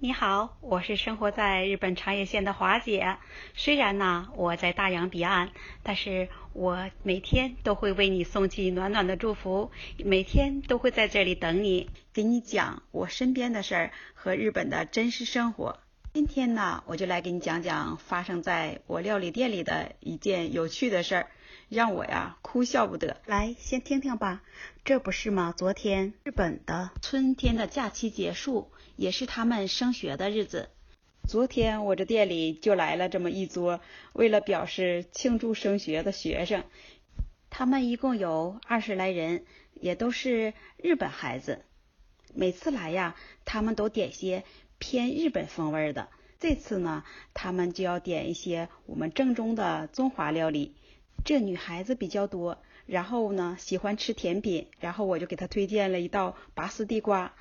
你好，我是生活在日本长野县的华姐。虽然呢我在大洋彼岸，但是我每天都会为你送去暖暖的祝福，每天都会在这里等你，给你讲我身边的事儿和日本的真实生活。今天呢，我就来给你讲讲发生在我料理店里的一件有趣的事儿，让我呀哭笑不得。来，先听听吧。这不是吗？昨天日本的春天的假期结束。也是他们升学的日子。昨天我这店里就来了这么一桌，为了表示庆祝升学的学生。他们一共有二十来人，也都是日本孩子。每次来呀，他们都点些偏日本风味的。这次呢，他们就要点一些我们正宗的中华料理。这女孩子比较多，然后呢喜欢吃甜品，然后我就给她推荐了一道拔丝地瓜。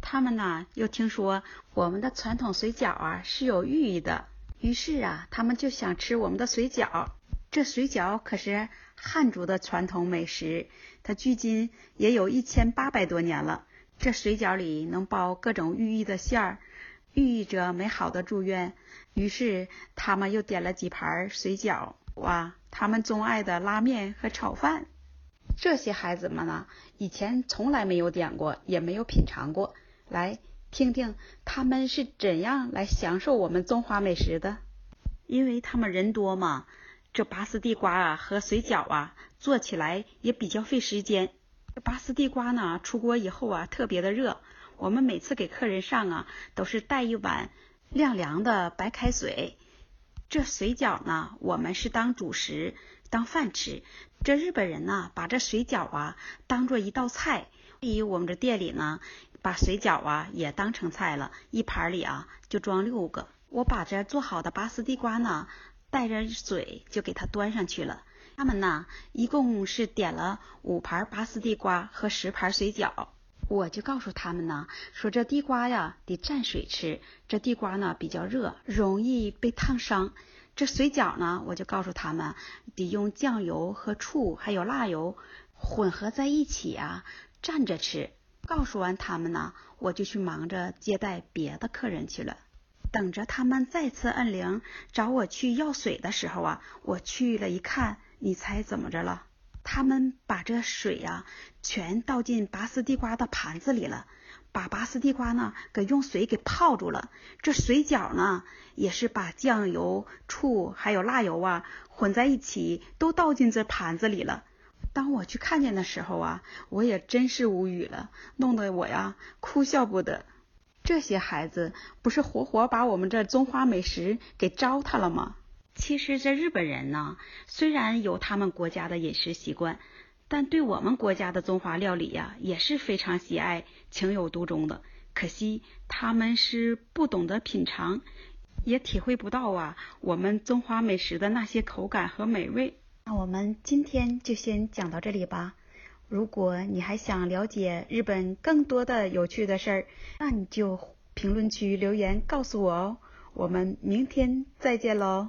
他们呢又听说我们的传统水饺啊是有寓意的，于是啊他们就想吃我们的水饺。这水饺可是汉族的传统美食，它距今也有一千八百多年了。这水饺里能包各种寓意的馅儿，寓意着美好的祝愿。于是他们又点了几盘水饺，哇，他们钟爱的拉面和炒饭。这些孩子们呢，以前从来没有点过，也没有品尝过。来听听他们是怎样来享受我们中华美食的，因为他们人多嘛，这拔丝地瓜啊和水饺啊做起来也比较费时间。拔丝地瓜呢出锅以后啊特别的热，我们每次给客人上啊都是带一碗晾凉的白开水。这水饺呢我们是当主食当饭吃，这日本人呢把这水饺啊当做一道菜，所以我们这店里呢。把水饺啊也当成菜了，一盘里啊就装六个。我把这做好的拔丝地瓜呢，带着水就给他端上去了。他们呢一共是点了五盘拔丝地瓜和十盘水饺。我就告诉他们呢，说这地瓜呀得蘸水吃，这地瓜呢比较热，容易被烫伤。这水饺呢，我就告诉他们得用酱油和醋还有辣油混合在一起啊蘸着吃。告诉完他们呢，我就去忙着接待别的客人去了。等着他们再次摁铃找我去要水的时候啊，我去了一看，你猜怎么着了？他们把这水呀全倒进拔丝地瓜的盘子里了，把拔丝地瓜呢给用水给泡住了。这水饺呢也是把酱油、醋还有辣油啊混在一起，都倒进这盘子里了。当我去看见的时候啊，我也真是无语了，弄得我呀哭笑不得。这些孩子不是活活把我们这中华美食给糟蹋了吗？其实这日本人呢，虽然有他们国家的饮食习惯，但对我们国家的中华料理呀，也是非常喜爱、情有独钟的。可惜他们是不懂得品尝，也体会不到啊我们中华美食的那些口感和美味。那我们今天就先讲到这里吧。如果你还想了解日本更多的有趣的事儿，那你就评论区留言告诉我哦。我们明天再见喽，